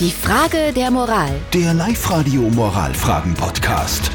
Die Frage der Moral. Der Live-Radio Moralfragen-Podcast.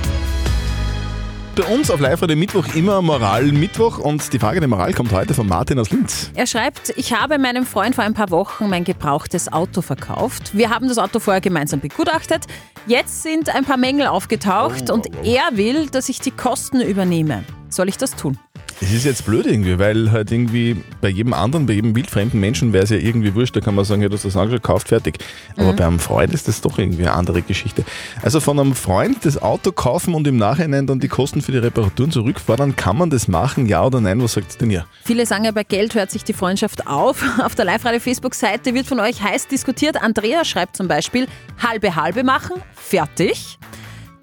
Bei uns auf live radio Mittwoch immer Moral-Mittwoch und die Frage der Moral kommt heute von Martin aus Linz. Er schreibt, ich habe meinem Freund vor ein paar Wochen mein gebrauchtes Auto verkauft. Wir haben das Auto vorher gemeinsam begutachtet. Jetzt sind ein paar Mängel aufgetaucht und er will, dass ich die Kosten übernehme. Soll ich das tun? Es ist jetzt blöd irgendwie, weil halt irgendwie bei jedem anderen, bei jedem wildfremden Menschen wäre es ja irgendwie wurscht, da kann man sagen, ja, du hast das angeschaut, kauft, fertig. Aber bei einem Freund ist das doch irgendwie eine andere Geschichte. Also von einem Freund das Auto kaufen und im Nachhinein dann die Kosten für die Reparaturen zurückfordern, kann man das machen, ja oder nein? Was sagt denn ihr? Viele sagen ja, bei Geld hört sich die Freundschaft auf. Auf der Live-Radio-Facebook-Seite wird von euch heiß diskutiert. Andrea schreibt zum Beispiel, halbe halbe machen, fertig.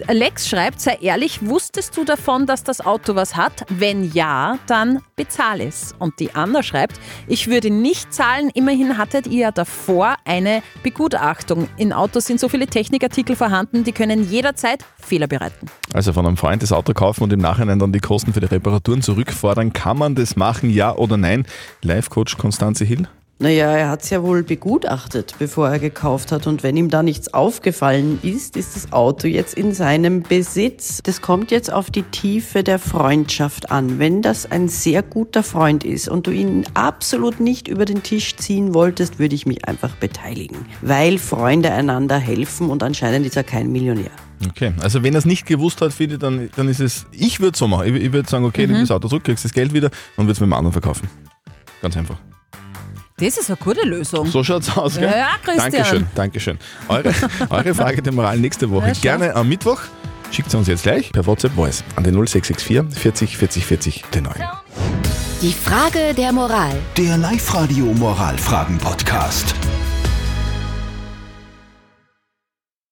Alex schreibt, sei ehrlich, wusstest du davon, dass das Auto was hat? Wenn ja, dann bezahl es. Und die Anna schreibt, ich würde nicht zahlen, immerhin hattet ihr ja davor eine Begutachtung. In Autos sind so viele Technikartikel vorhanden, die können jederzeit Fehler bereiten. Also von einem Freund das Auto kaufen und im Nachhinein dann die Kosten für die Reparaturen zurückfordern, kann man das machen, ja oder nein? Live-Coach Konstanze Hill? Naja, er hat es ja wohl begutachtet, bevor er gekauft hat. Und wenn ihm da nichts aufgefallen ist, ist das Auto jetzt in seinem Besitz. Das kommt jetzt auf die Tiefe der Freundschaft an. Wenn das ein sehr guter Freund ist und du ihn absolut nicht über den Tisch ziehen wolltest, würde ich mich einfach beteiligen. Weil Freunde einander helfen und anscheinend ist er kein Millionär. Okay, also wenn er es nicht gewusst hat, finde ich, dann, dann ist es, ich würde so machen. Ich, ich würde sagen, okay, nimm das Auto zurück, kriegst das Geld wieder und würde es mit dem anderen verkaufen. Ganz einfach. Das ist eine gute Lösung. So schaut's aus, gell? Ja, ja, Christian. Dankeschön, Dankeschön. Eure, eure Frage der Moral nächste Woche. Ja. Gerne am Mittwoch. Schickt sie uns jetzt gleich per WhatsApp Voice an den 0664 40 40 40 den 9. Die Frage der Moral. Der Live-Radio Moralfragen-Podcast.